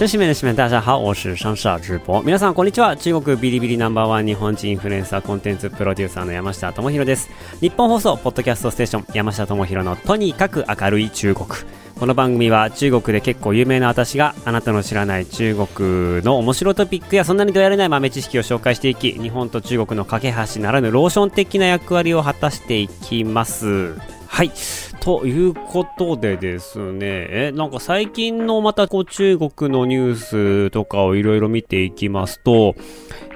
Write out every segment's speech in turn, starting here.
中国。真面目的面，大家好，我是上下直播。皆さんこんにちは。中国ビリビリナンバーワン日本人インフルエンサーコンテンツプロデューサーの山下智博です。日本放送ポッドキャストステーション山下智博のとにかく明るい中国。この番組は中国で結構有名な私があなたの知らない中国の面白トピックやそんなにどやれない豆知識を紹介していき日本と中国の架け橋ならぬローション的な役割を果たしていきますはいということでですね、え、なんか最近のまたこう中国のニュースとかをいろいろ見ていきますと、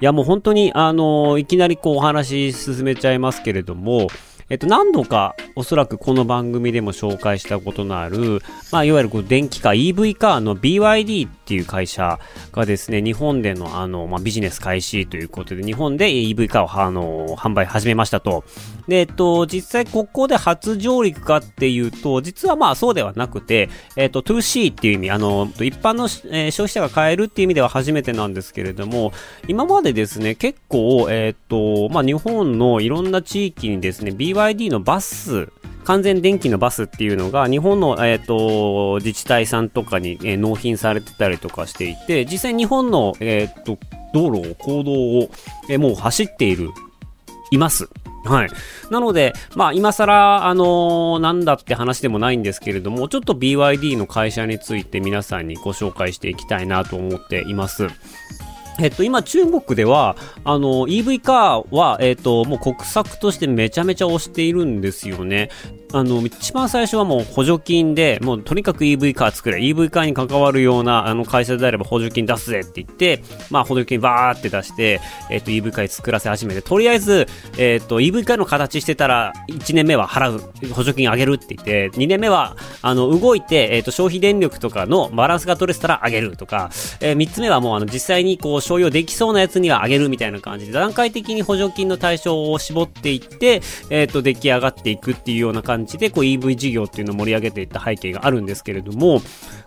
いやもう本当にあの、いきなりこうお話し進めちゃいますけれども、えっと、何度かおそらくこの番組でも紹介したことのある、まあ、いわゆるこう電気化 EV カーの BYD っていう会社がですね、日本でのあの、まあ、ビジネス開始ということで、日本で EV カーをあの、販売始めましたと。で、えっと、実際ここで初上陸かっていうと、実はまあそうではなくて、えっと、2C っていう意味、あの、一般の、えー、消費者が買えるっていう意味では初めてなんですけれども、今までですね、結構、えっと、まあ日本のいろんな地域にですね、BYD のバス、完全電気のバスっていうのが日本の、えーと、自治体さんとかに、えー、納品されてたりとかしていて実際日本の、えーと、道路を公道を、えー、もう走っているいますはい。なので、まあ、今更、あのー、なんだって話でもないんですけれども、ちょっと BYD の会社について皆さんにご紹介していきたいなと思っています。えっと、今中国では、あの、EV カーは、えっと、もう国策としてめちゃめちゃ推しているんですよね。あの、一番最初はもう補助金で、もうとにかく EV カー作れ、EV カーに関わるような、あの、会社であれば補助金出すぜって言って、まあ、補助金バーって出して、えっと、EV カー作らせ始めて、とりあえず、えっと、EV カーの形してたら、1年目は払う、補助金あげるって言って、2年目は、あの、動いて、えっと、消費電力とかのバランスが取れてたらあげるとか、えー、3つ目はもう、あの、実際にこう、商用できそうなやつにはあげるみたいな感じで、段階的に補助金の対象を絞っていって、えっと、出来上がっていくっていうような感じで、こう、EV 事業っていうのを盛り上げていった背景があるんですけれども、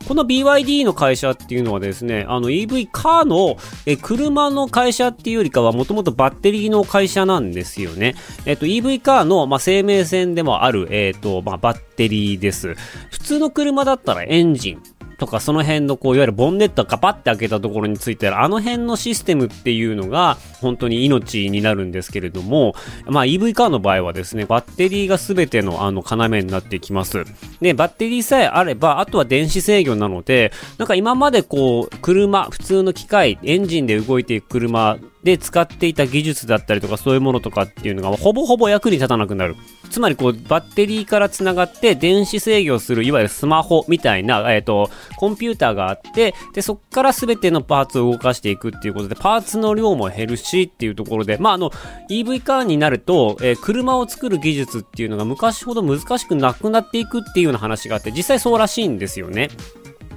この BYD の会社っていうのはですね、あの EV カーのえ車の会社っていうよりかはもともとバッテリーの会社なんですよね。えっと EV カーの、まあ、生命線でもある、えっと、まあ、バッテリーです。普通の車だったらエンジン。とかその辺のこういわゆるボンネットがパッて開けたところについてあの辺のシステムっていうのが本当に命になるんですけれども、まあ EV カーの場合はですね、バッテリーが全てのあの要になってきます。で、バッテリーさえあれば、あとは電子制御なので、なんか今までこう、車、普通の機械、エンジンで動いていく車で使っていた技術だったりとかそういうものとかっていうのがほぼほぼ役に立たなくなる。つまりこうバッテリーから繋がって電子制御するいわゆるスマホみたいな、えっ、ー、と、コンピューターがあって、で、そこから全てのパーツを動かしていくっていうことで、パーツの量も減るしっていうところで、まあ、あの、EV カーになると、えー、車を作る技術っていうのが昔ほど難しくなくなっていくっていうような話があって、実際そうらしいんですよね。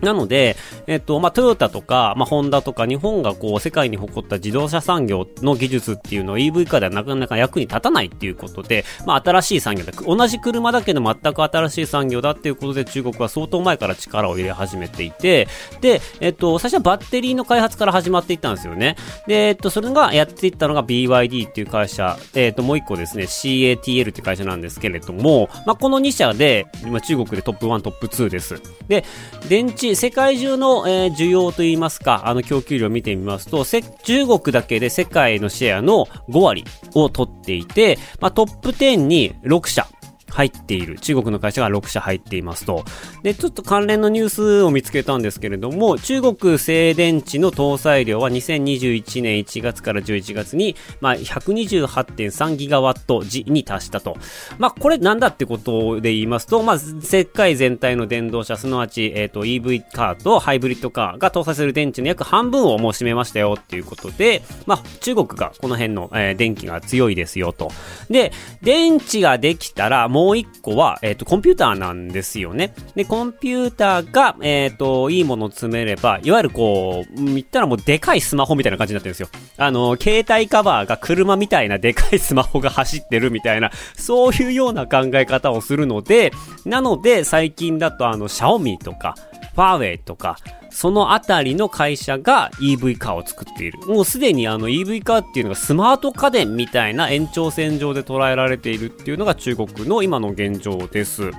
なので、えっと、まあ、トヨタとか、まあ、ホンダとか、日本がこう、世界に誇った自動車産業の技術っていうのを EV 化ではなかなか役に立たないっていうことで、まあ、新しい産業だ。同じ車だけど全く新しい産業だっていうことで、中国は相当前から力を入れ始めていて、で、えっと、最初はバッテリーの開発から始まっていったんですよね。で、えっと、それがやっていったのが BYD っていう会社、えっと、もう一個ですね、CATL って会社なんですけれども、まあ、この2社で、今中国でトップ1、トップ2です。で、電池世界中の、えー、需要といいますか、あの供給量を見てみますと、中国だけで世界のシェアの5割を取っていて、まあ、トップ10に6社入っている。中国の会社が6社入っていますと。で、ちょっと関連のニュースを見つけたんですけれども、中国静電池の搭載量は2021年1月から11月に、まあ、128.3ギガワット時に達したと。まあ、これなんだってことで言いますと、まあ、世界全体の電動車、すなわち、えっ、ー、と、EV カーとハイブリッドカーが搭載する電池の約半分をもう占めましたよっていうことで、まあ、中国がこの辺の、えー、電気が強いですよと。で、電池ができたら、ももう一個は、えっ、と、コンピューターなんですよね。で、コンピューターが、えっ、と、いいものを詰めれば、いわゆるこう、言ったらもうでかいスマホみたいな感じになってるんですよ。あの、携帯カバーが車みたいなでかいスマホが走ってるみたいな、そういうような考え方をするので、なので、最近だとあの、シャオミとか、ファーウェイとか、そのあたりの会社が EV カーを作っている。もうすでにあの EV カーっていうのがスマート家電みたいな延長線上で捉えられているっていうのが中国の今の現状です。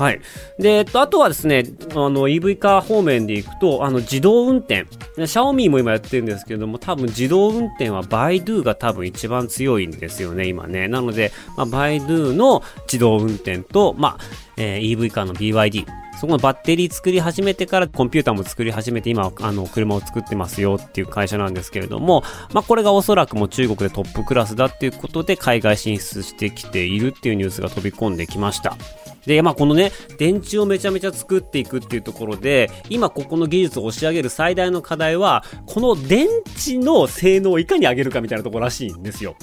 はい。で、えっと、あとはですね、あの EV カー方面でいくと、あの自動運転。シャオミーも今やってるんですけれども、多分自動運転はバイドゥが多分一番強いんですよね、今ね。なので、まあ、バイドゥの自動運転と、まあ、えー、EV カーの BYD。そこのバッテリー作り始めてからコンピューターも作り始めて今、あの、車を作ってますよっていう会社なんですけれども、まあ、これがおそらくも中国でトップクラスだっていうことで海外進出してきているっていうニュースが飛び込んできました。で、まあ、このね、電池をめちゃめちゃ作っていくっていうところで、今ここの技術を押し上げる最大の課題は、この電池の性能をいかに上げるかみたいなところらしいんですよ。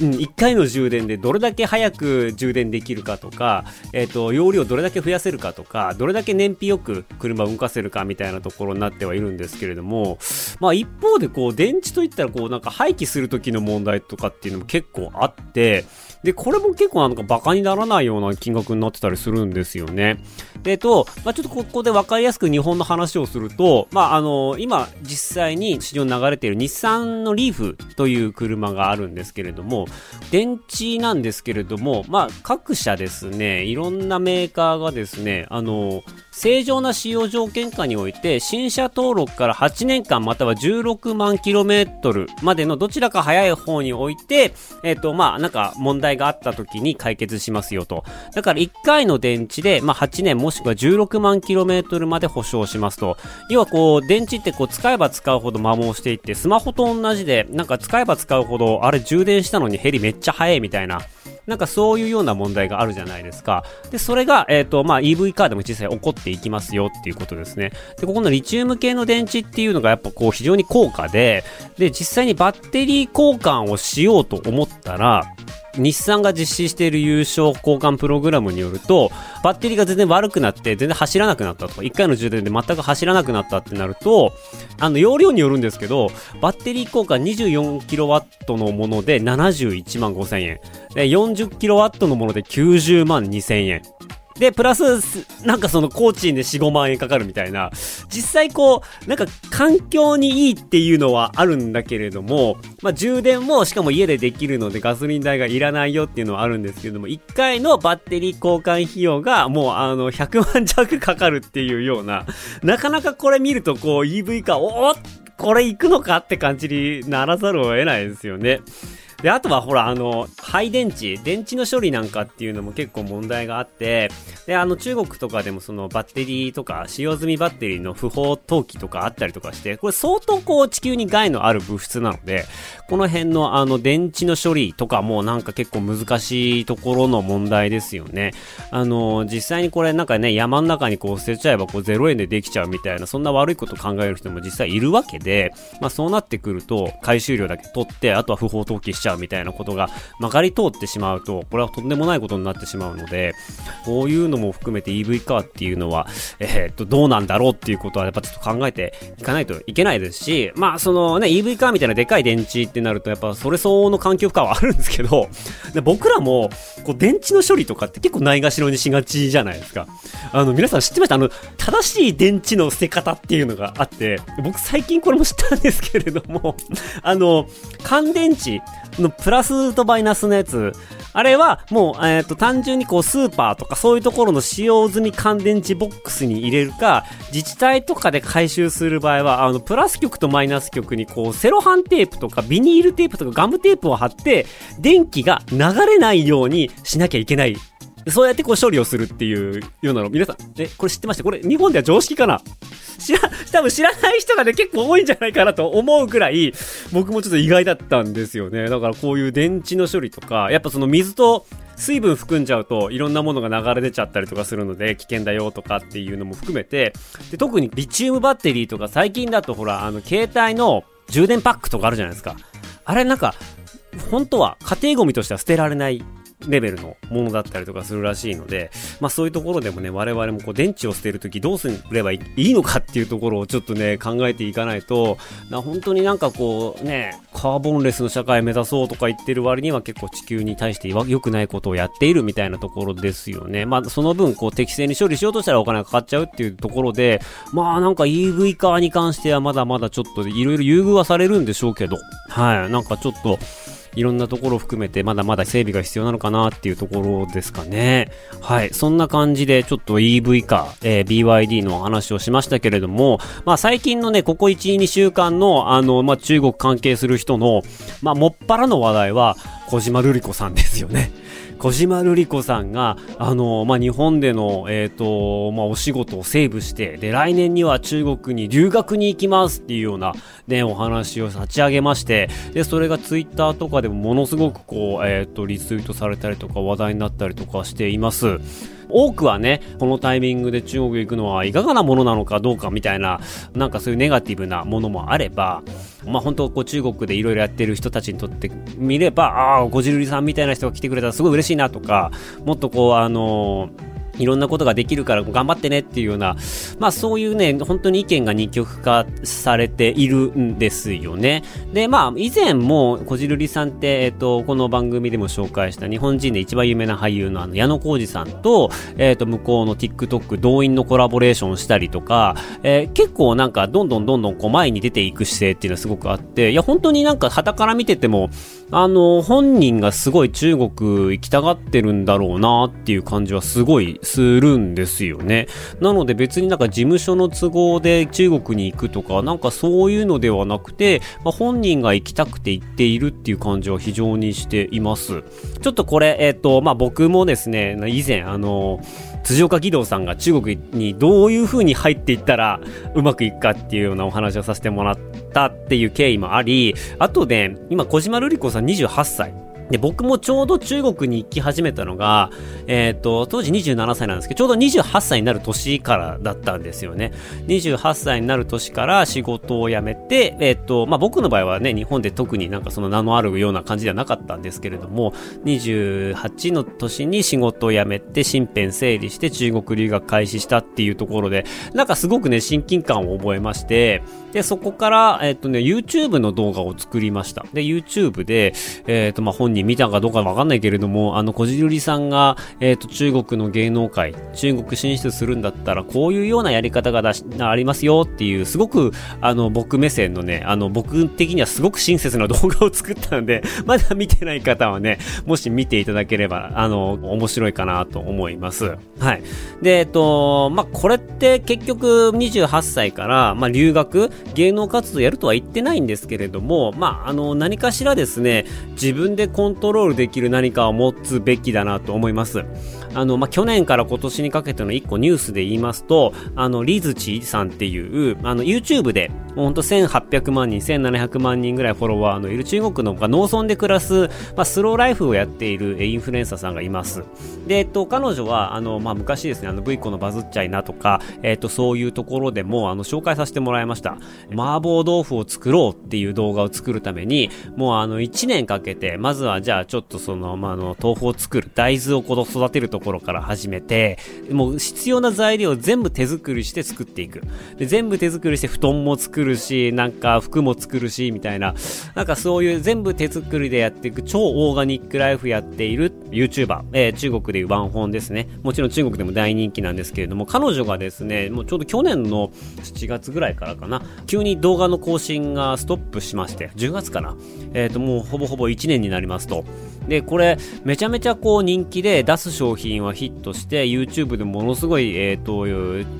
うん、1回の充電でどれだけ早く充電できるかとか、えっ、ー、と、容量どれだけ増やせるかとか、どれだけ燃費よく車を動かせるかみたいなところになってはいるんですけれども、まあ一方でこう、電池といったらこう、なんか廃棄する時の問題とかっていうのも結構あって、で、これも結構なんか馬鹿にならないような金額になってたりするんですよね。で、と、まあ、ちょっとここで分かりやすく日本の話をすると、まあ、あの、今実際に市場に流れている日産のリーフという車があるんですけれども、電池なんですけれども、まあ、各社ですね、いろんなメーカーがですね、あの、正常な使用条件下において、新車登録から8年間または16万 km までのどちらか早い方において、えっ、ー、と、まあ、なんか問題があった時に解決しますよと。だから1回の電池で、まあ、8年もしくは16万 km まで保証しますと。要はこう、電池ってこう、使えば使うほど摩耗していって、スマホと同じで、なんか使えば使うほど、あれ充電したのにヘリめっちゃ速いみたいな。なんかそういうような問題があるじゃないですか。で、それが、えっ、ー、と、まあ、EV カーでも実際起こっていきますよっていうことですね。で、ここのリチウム系の電池っていうのがやっぱこう非常に高価で、で、実際にバッテリー交換をしようと思ったら、日産が実施している優勝交換プログラムによると、バッテリーが全然悪くなって、全然走らなくなったとか、1回の充電で全く走らなくなったってなると、あの、容量によるんですけど、バッテリー交換 24kW のもので71万5000円。で、40kW のもので90万2000円。で、プラス、なんかその工賃で4、5万円かかるみたいな、実際こう、なんか環境にいいっていうのはあるんだけれども、まあ充電もしかも家でできるのでガソリン代がいらないよっていうのはあるんですけども、1回のバッテリー交換費用がもうあの100万弱かかるっていうような、なかなかこれ見るとこう EV か、おおこれ行くのかって感じにならざるを得ないですよね。で、あとはほら、あの、廃電池、電池の処理なんかっていうのも結構問題があって、で、あの、中国とかでもそのバッテリーとか、使用済みバッテリーの不法投棄とかあったりとかして、これ相当こう地球に害のある物質なので、この辺のあの、電池の処理とかもなんか結構難しいところの問題ですよね。あの、実際にこれなんかね、山の中にこう捨てちゃえばこう0円でできちゃうみたいな、そんな悪いこと考える人も実際いるわけで、まあそうなってくると、回収量だけ取って、あとは不法投棄しちゃうみたいなことがまかり通ってしまうと、これはとんでもないことになってしまうので、こういうのも含めて EV カーっていうのは、えー、っと、どうなんだろうっていうことはやっぱちょっと考えていかないといけないですし、まあそのね、EV カーみたいなでかい電池ってなるとやっぱそれ相応の環境負荷はあるんですけど、で僕らもこう電池の処理とかって結構ないがしろにしがちじゃないですか。あの、皆さん知ってました？あの、正しい電池の捨て方っていうのがあって、僕最近これも知ったんですけれども、あの、乾電池のプラスとマイナスのやつ、あれはもう、えっ、ー、と、単純にこう、スーパーとかそういうところの使用済み乾電池ボックスに入れるか、自治体とかで回収する場合は、あの、プラス極とマイナス極にこう、セロハンテープとかビニールテープとかガムテープを貼って、電気が流れないようにしなきゃいけない。そうやってこう処理をするっていうようなの、皆さん、え、これ知ってました？これ日本では常識かな？知ら、多分知らない人がね、結構多いんじゃないかなと思うくらい、僕もちょっと意外だったんですよね。だからこういう電池の処理とか、やっぱその水と水分含んじゃうといろんなものが流れ出ちゃったりとかするので危険だよとかっていうのも含めて、で特にリチウムバッテリーとか最近だとほら、あの携帯の充電パックとかあるじゃないですか。あれなんか、本当は家庭ゴミとしては捨てられないレベルのものだったりとかするらしいので、まあそういうところでもね、我々もこう電池を捨てるときどうすればいいのかっていうところをちょっとね、考えていかないと、な本当になんかこうね、カーボンレスの社会目指そうとか言ってる割には結構地球に対して良くないことをやっているみたいなところですよね。まあその分こう適正に処理しようとしたらお金がかかっちゃうっていうところで、まあなんか EV 化に関してはまだまだちょっといろいろ優遇はされるんでしょうけど、はい、なんかちょっと、いろんなところを含めてまだまだ整備が必要なのかなっていうところですかね。はい。そんな感じでちょっと EV 化、えー、BYD の話をしましたけれども、まあ最近のね、ここ1、2週間のあの、まあ中国関係する人の、まあもっぱらの話題は小島瑠璃子さんですよね。小島瑠璃子さんが、あの、まあ、日本での、えっ、ー、と、まあ、お仕事をセーブして、で、来年には中国に留学に行きますっていうような、ね、お話を立ち上げまして、で、それがツイッターとかでもものすごくこう、えっ、ー、と、リツイートされたりとか話題になったりとかしています。多くはね、このタイミングで中国へ行くのはいかがなものなのかどうかみたいな、なんかそういうネガティブなものもあれば、まあ本当こう中国でいろいろやってる人たちにとってみれば、ああ、ごじるりさんみたいな人が来てくれたらすごい嬉しいなとか、もっとこうあのーいろんなことができるから頑張ってねっていうような、まあそういうね、本当に意見が二極化されているんですよね。で、まあ以前もこじるりさんって、えっ、と、この番組でも紹介した日本人で一番有名な俳優のあの矢野浩二さんと、えっ、と、向こうの TikTok 動員のコラボレーションしたりとか、えー、結構なんかどんどんどんどんこう前に出ていく姿勢っていうのはすごくあって、いや本当になんか旗から見てても、あの、本人がすごい中国行きたがってるんだろうなっていう感じはすごいするんですよね。なので別になんか事務所の都合で中国に行くとか、なんかそういうのではなくて、まあ、本人が行きたくて行っているっていう感じは非常にしています。ちょっとこれ、えっ、ー、と、まあ、僕もですね、以前、あの、辻岡義堂さんが中国にどういうふうに入っていったらうまくいくかっていうようなお話をさせてもらったっていう経緯もあり、あとね、今小島瑠璃子さん28歳。で、僕もちょうど中国に行き始めたのが、えっ、ー、と、当時27歳なんですけど、ちょうど28歳になる年からだったんですよね。28歳になる年から仕事を辞めて、えっ、ー、と、まあ、僕の場合はね、日本で特になんかその名のあるような感じではなかったんですけれども、28の年に仕事を辞めて、身辺整理して中国留学開始したっていうところで、なんかすごくね、親近感を覚えまして、で、そこから、えっ、ー、とね、YouTube の動画を作りました。で、YouTube で、えっ、と、まあ、本人に見たかどうかわかんないけれども、あの、こじるりさんが、えっ、ー、と、中国の芸能界、中国進出するんだったら、こういうようなやり方がだしありますよっていう、すごく、あの、僕目線のね、あの、僕的にはすごく親切な動画を作ったんで、まだ見てない方はね、もし見ていただければ、あの、面白いかなと思います。はい。で、えっ、ー、と、まあ、これって結局28歳から、まあ、留学、芸能活動やるとは言ってないんですけれども、まあ、あの、何かしらですね、自分でコンントロールできる何かを持つべきだなと思います。あの、まあ、去年から今年にかけての一個ニュースで言いますと、あの、リズチさんっていう、あの、YouTube で、ほんと1800万人、1700万人ぐらいフォロワーのいる中国の農村で暮らす、まあ、スローライフをやっているインフルエンサーさんがいます。で、えっと、彼女は、あの、まあ、昔ですね、あの、V コのバズっちゃいなとか、えっと、そういうところでも、あの、紹介させてもらいました。麻婆豆腐を作ろうっていう動画を作るために、もうあの、1年かけて、まずはじゃあちょっとその、まあ、あの、豆腐を作る、大豆をこの育てるとところから始めて、もう必要な材料を全部手作りして作っていく。で、全部手作りして布団も作るし、なんか服も作るし、みたいな、なんかそういう全部手作りでやっていく超オーガニックライフやっている YouTuber、えー、中国でいうワンホンですね。もちろん中国でも大人気なんですけれども、彼女がですね、もうちょうど去年の7月ぐらいからかな、急に動画の更新がストップしまして、10月かな。えっ、ー、と、もうほぼほぼ1年になりますと。で、これ、めちゃめちゃこう人気で出す商品はヒットして、YouTube でものすごい、えっ、ー、と、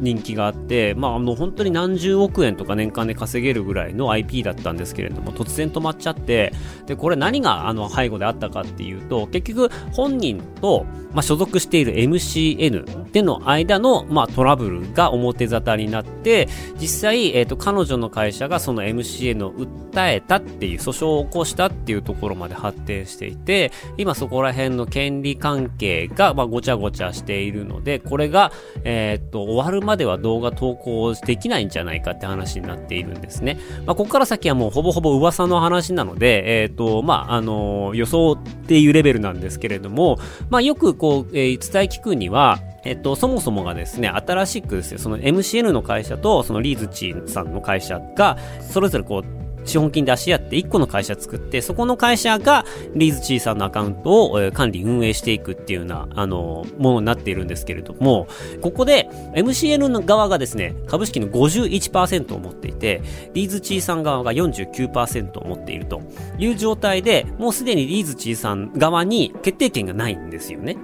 人気があって、まあ、あの、本当に何十億円とか年間で稼げるぐらいの IP だったんですけれども、突然止まっちゃって、で、これ何があの背後であったかっていうと、結局、本人と、まあ、所属している MCN での間の、まあ、トラブルが表沙汰になって、実際、えっ、ー、と、彼女の会社がその MCN を訴えたっていう、訴訟を起こしたっていうところまで発展していて、今そこら辺の権利関係が、まあ、ごちゃごちゃしているので、これが、えー、っと、終わるまでは動画投稿できないんじゃないかって話になっているんですね。まあ、ここから先はもうほぼほぼ噂の話なので、えー、っと、まあ、あのー、予想っていうレベルなんですけれども、まあ、よくこう、えー、伝え聞くには、えっと、そもそもがですね、新しくですね、その MCN の会社と、そのリーズチーさんの会社が、それぞれこう、資本金出し合って1個の会社作って、そこの会社がリーズチーさんのアカウントを、え管理運営していくっていうような、あの、ものになっているんですけれども、ここで MCN の側がですね、株式の51%を持っていて、リーズチーさん側が49%を持っているという状態で、もうすでにリーズチーさん側に決定権がないんですよね。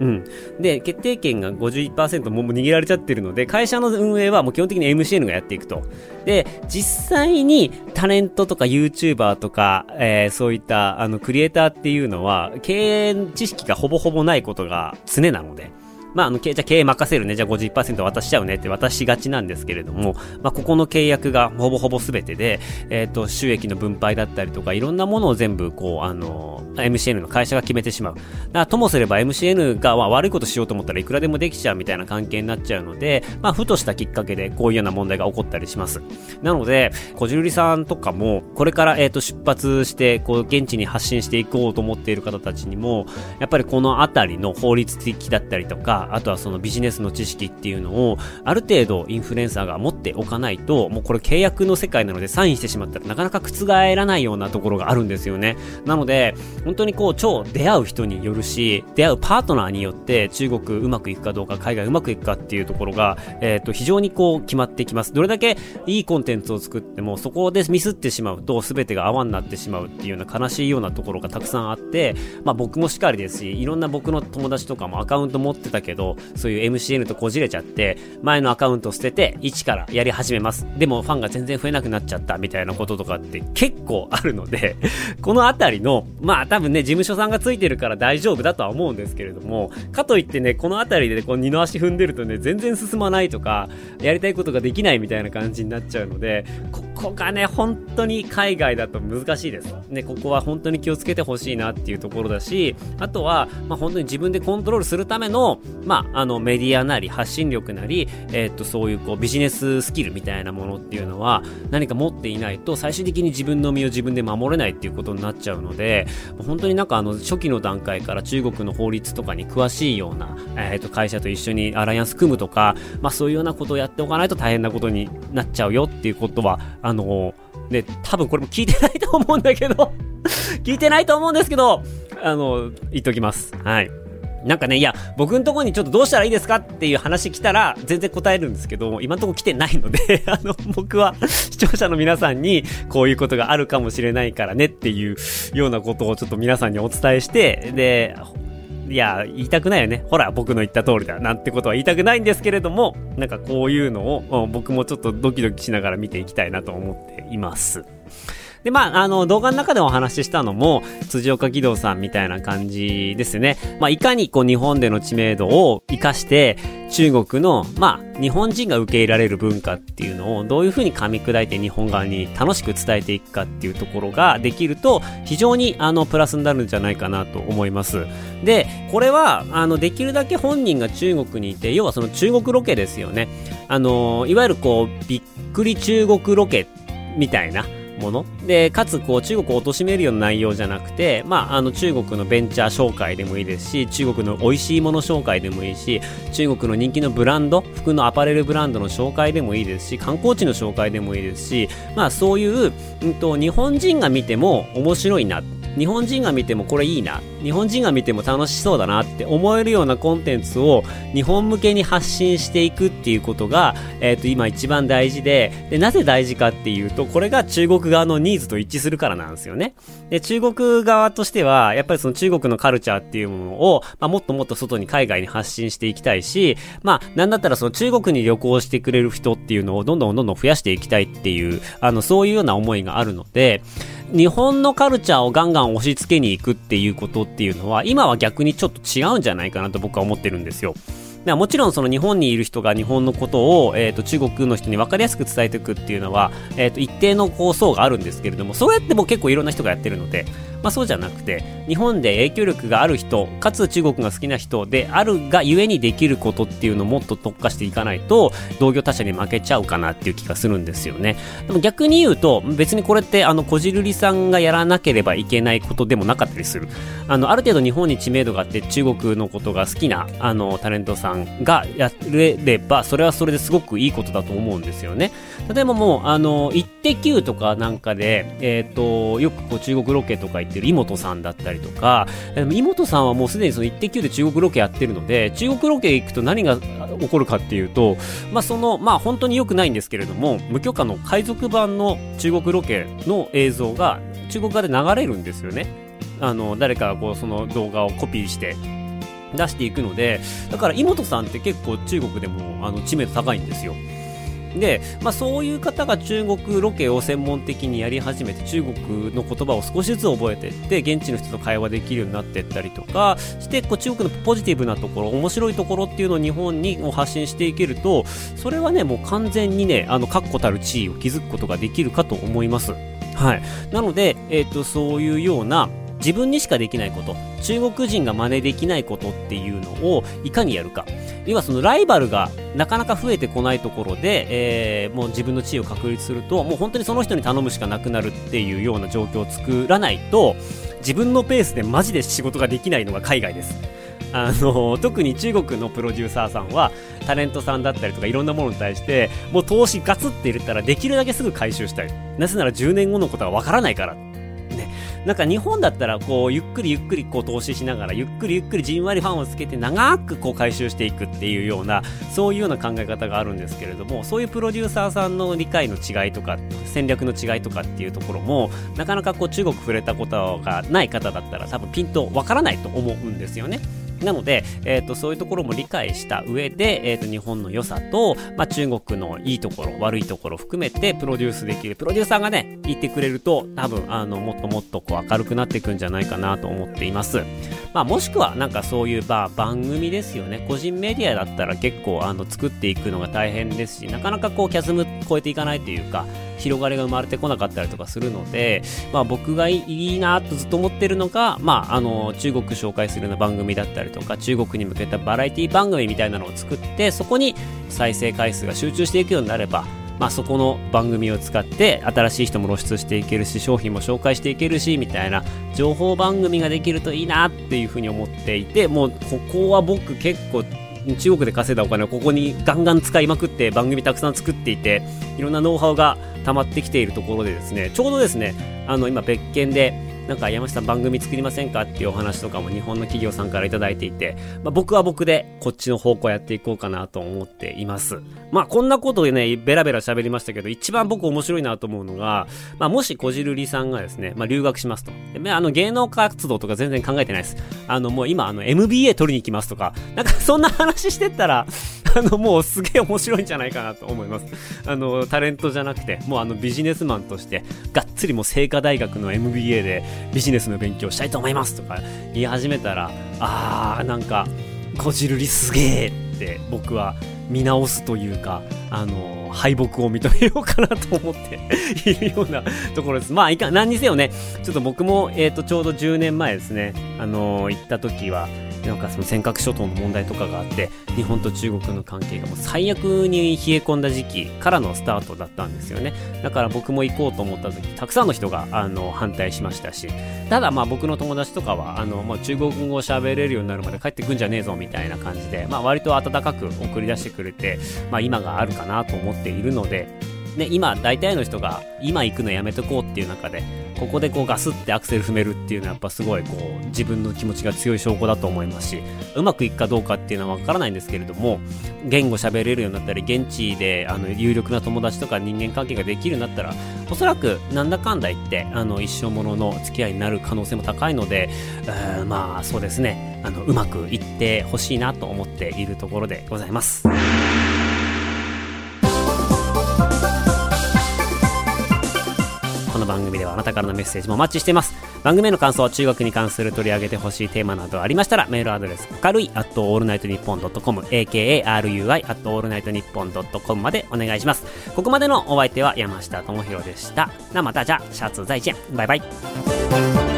うん。で、決定権が51%もも握られちゃってるので、会社の運営はもう基本的に MCN がやっていくと。で、実際にタレントとか YouTuber とか、えー、そういったあのクリエイターっていうのは、経営知識がほぼほぼないことが常なので、まあ、あの、じゃあ経営任せるね、じゃあ50%渡しちゃうねって渡しがちなんですけれども、まあ、ここの契約がほぼほぼ全てで、えっ、ー、と、収益の分配だったりとか、いろんなものを全部、こう、あの、MCN の会社が決めてしまう。だからともすれば MCN が、まあ、悪いことしようと思ったらいくらでもできちゃうみたいな関係になっちゃうので、まあ、ふとしたきっかけでこういうような問題が起こったりします。なので、こじるりさんとかも、これから、えっ、ー、と、出発して、こう、現地に発信していこうと思っている方たちにも、やっぱりこのあたりの法律的だったりとか、あとはそのビジネスの知識っていうのを、ある程度インフルエンサーが持っておかないと、もうこれ契約の世界なのでサインしてしまったらなかなか覆らないようなところがあるんですよね。なので、本当にこう、超出会う人によるし、出会うパートナーによって中国うまくいくかどうか、海外うまくいくかっていうところが、えっ、ー、と、非常にこう、決まってきます。どれだけいいコンテンツを作っても、そこでミスってしまうと、全てが泡になってしまうっていうような悲しいようなところがたくさんあって、まあ僕もしかりですし、いろんな僕の友達とかもアカウント持ってたけど、けどそういう MCN とこじれちゃって、前のアカウント捨てて、1からやり始めます。でもファンが全然増えなくなっちゃったみたいなこととかって結構あるので このあたりの、まあ多分ね、事務所さんがついてるから大丈夫だとは思うんですけれども、かといってね、このあたりで、ね、こう二の足踏んでるとね、全然進まないとか、やりたいことができないみたいな感じになっちゃうので、ここがね、本当に海外だと難しいです。ね、ここは本当に気をつけてほしいなっていうところだし、あとは、まあ本当に自分でコントロールするための、まあ、あのメディアなり発信力なり、えー、っと、そういうこうビジネススキルみたいなものっていうのは何か持っていないと最終的に自分の身を自分で守れないっていうことになっちゃうので、本当になんかあの初期の段階から中国の法律とかに詳しいような、えー、っと会社と一緒にアライアンス組むとか、まあそういうようなことをやっておかないと大変なことになっちゃうよっていうことは、あのね、多分これも聞いてないと思うんだけど 聞いてないと思うんですけど、あの、言っときます。はい。なんかね、いや、僕のとこにちょっとどうしたらいいですかっていう話来たら、全然答えるんですけど、今のとこ来てないので あの、僕は視聴者の皆さんに、こういうことがあるかもしれないからねっていうようなことをちょっと皆さんにお伝えして、で、いや、言いたくないよね。ほら、僕の言った通りだ。なんてことは言いたくないんですけれども、なんかこういうのを、僕もちょっとドキドキしながら見ていきたいなと思っています。で、まあ、あの、動画の中でお話ししたのも、辻岡義堂さんみたいな感じですね。まあ、いかにこう、日本での知名度を活かして、中国の、まあ、日本人が受け入れられる文化っていうのをどういうふうに噛み砕いて日本側に楽しく伝えていくかっていうところができると非常にあのプラスになるんじゃないかなと思います。で、これはあのできるだけ本人が中国にいて、要はその中国ロケですよね。あの、いわゆるこう、びっくり中国ロケみたいな、もので、かつこう中国を貶めるような内容じゃなくて、まあ、あの中国のベンチャー紹介でもいいですし、中国の美味しいもの紹介でもいいし、中国の人気のブランド、服のアパレルブランドの紹介でもいいですし、観光地の紹介でもいいですし、まあそういう、うんと、日本人が見ても面白いな。日本人が見てもこれいいな。日本人が見ても楽しそうだなって思えるようなコンテンツを日本向けに発信していくっていうことが、えっ、ー、と、今一番大事でで、なぜ大事かっていうと、これが中国側のニーズと一致するからなんですよね。で、中国側としては、やっぱりその中国のカルチャーっていうものを、まあ、もっともっと外に海外に発信していきたいし、まあ、なんだったらその中国に旅行してくれる人っていうのをどんどんどんどん増やしていきたいっていう、あの、そういうような思いがあるので、日本のカルチャーをガンガン押し付けに行くっていうことっっていうのは、今は逆にちょっと違うんじゃないかなと僕は思ってるんですよ。もちろんその日本にいる人が日本のことを、えー、と中国の人に分かりやすく伝えていくっていうのは、えー、と一定の構想があるんですけれども、そうやっても結構いろんな人がやってるので、まあ、そうじゃなくて日本で影響力がある人かつ中国が好きな人であるがゆえにできることっていうのをもっと特化していかないと同業他社に負けちゃうかなっていう気がするんですよね。でも逆に言うと別にこれってあのこじるりさんがやらなければいけないことでもなかったりする。あのある程度日本に知名度があって中国のことが好きなあのタレントさんがやれればそれはそれですごくいいことだと思うんですよね。例えばもうあのイッテ Q とかなんかで、えっ、ー、とよくこう中国ロケとか行ってる妹さんだったりとか妹さんはもうすでにそのイッテ Q で中国ロケやってるので中国ロケ行くと何が起こるかっていうとまあそのまあ本当に良くないんですけれども無許可の海賊版の中国ロケの映像が中国側で流れるんですよね。あの誰かがこうその動画をコピーして出していくのでだから妹さんって結構中国でもあの知名度高いんですよ。で、まあ、そういう方が中国ロケを専門的にやり始めて中国の言葉を少しずつ覚えていって現地の人と会話できるようになっていったりとかしてこう中国のポジティブなところ面白いところっていうのを日本に発信していけるとそれはねもう完全にねあの確固たる地位を築くことができるかと思います。はい、なので、えーとそういうような自分にしかできないこと中国人が真似できないことっていうのをいかにやるか。要はそのライバルがなかなか増えてこないところで、えー、もう自分の地位を確立するともう本当にその人に頼むしかなくなるっていうような状況を作らないと自分のペースでマジで仕事ができないのが海外です。あの特に中国のプロデューサーさんはタレントさんだったりとかいろんなものに対してもう投資ガツって入れたらできるだけすぐ回収したい。なぜなら10年後のことはわからないから。なんか日本だったらこうゆっくりゆっくりこう投資しながらゆっくりゆっくりじんわりファンをつけて長くこう回収していくっていうようなそういうような考え方があるんですけれどもそういうプロデューサーさんの理解の違いとか戦略の違いとかっていうところもなかなかこう中国触れたことがない方だったら多分ピンとわからないと思うんですよね。なので、えーと、そういうところも理解した上で、えーと、日本の良さと、まあ、中国のいいところ悪いところ含めてプロデュースできるプロデューサーがねいてくれると多分あのもっともっとこう明るくなっていくんじゃないかなと思っています。まあ、もしくはなんかそういう、まあ、番組ですよね個人メディアだったら結構あの作っていくのが大変ですしなかなかこうキャズム超えていかないというか広がりが生まれてこなかったりとかするので、まあ、僕がいいなとずっと思ってるのが、まあ、あの中国紹介するような番組だったりとか中国に向けたバラエティ番組みたいなのを作ってそこに再生回数が集中していくようになればまあ、そこの番組を使って新しい人も露出していけるし商品も紹介していけるしみたいな情報番組ができるといいなっていうふうに思っていてもうここは僕結構中国で稼いだお金をここにガンガン使いまくって番組たくさん作っていていろんなノウハウが溜まってきているところでですねちょうどですねあの今別件でなんか山下さん番組作りませんかっていうお話とかも日本の企業さんから頂いていて、まあ、僕は僕でこっちの方向やっていこうかなと思っています。まあこんなことでね、ベラベラ喋りましたけど、一番僕面白いなと思うのが、まあもしこじるりさんがですね、まあ留学しますと。であの芸能活動とか全然考えてないです。あのもう今あの MBA 取りに行きますとか、なんかそんな話してったら、あの、もうすげえ面白いんじゃないかなと思います。あの、タレントじゃなくて、もうあのビジネスマンとして、がっつりもう清華大学の MBA でビジネスの勉強したいと思いますとか言い始めたら、あー、なんか、こじるりすげえって僕は見直すというか、あの、敗北を認めようかなと思っているようなところです。まあ、いか、何にせよね、ちょっと僕も、えっ、ー、と、ちょうど10年前ですね、あの行った時は、なんかその尖閣諸島の問題とかがあって日本と中国の関係がもう最悪に冷え込んだ時期からのスタートだったんですよね。だから僕も行こうと思った時たくさんの人があの反対しましたしただまあ僕の友達とかはあの、まあ、中国語を喋れるようになるまで帰ってくんじゃねえぞみたいな感じで、まあ、割と温かく送り出してくれて、まあ、今があるかなと思っているのでね、今大体の人が今行くのやめとこうっていう中でここでこうガスってアクセル踏めるっていうのはやっぱすごいこう自分の気持ちが強い証拠だと思いますしうまくいくかどうかっていうのはわからないんですけれども言語喋れるようになったり現地であの有力な友達とか人間関係ができるようになったらおそらくなんだかんだ言ってあの一生ものの付き合いになる可能性も高いのでまあそうですねあのうまくいってほしいなと思っているところでございます。の番組ではあなたからのメッセージもお待ちしています。番組への感想、中国に関する取り上げてほしいテーマなどありましたら、メールアドレス、明るい、at allnightnippon.com、akarui、at allnightnippon.com までお願いします。ここまでのお相手は山下智博でした。な、またじゃ、シャツ再见。バイバイ。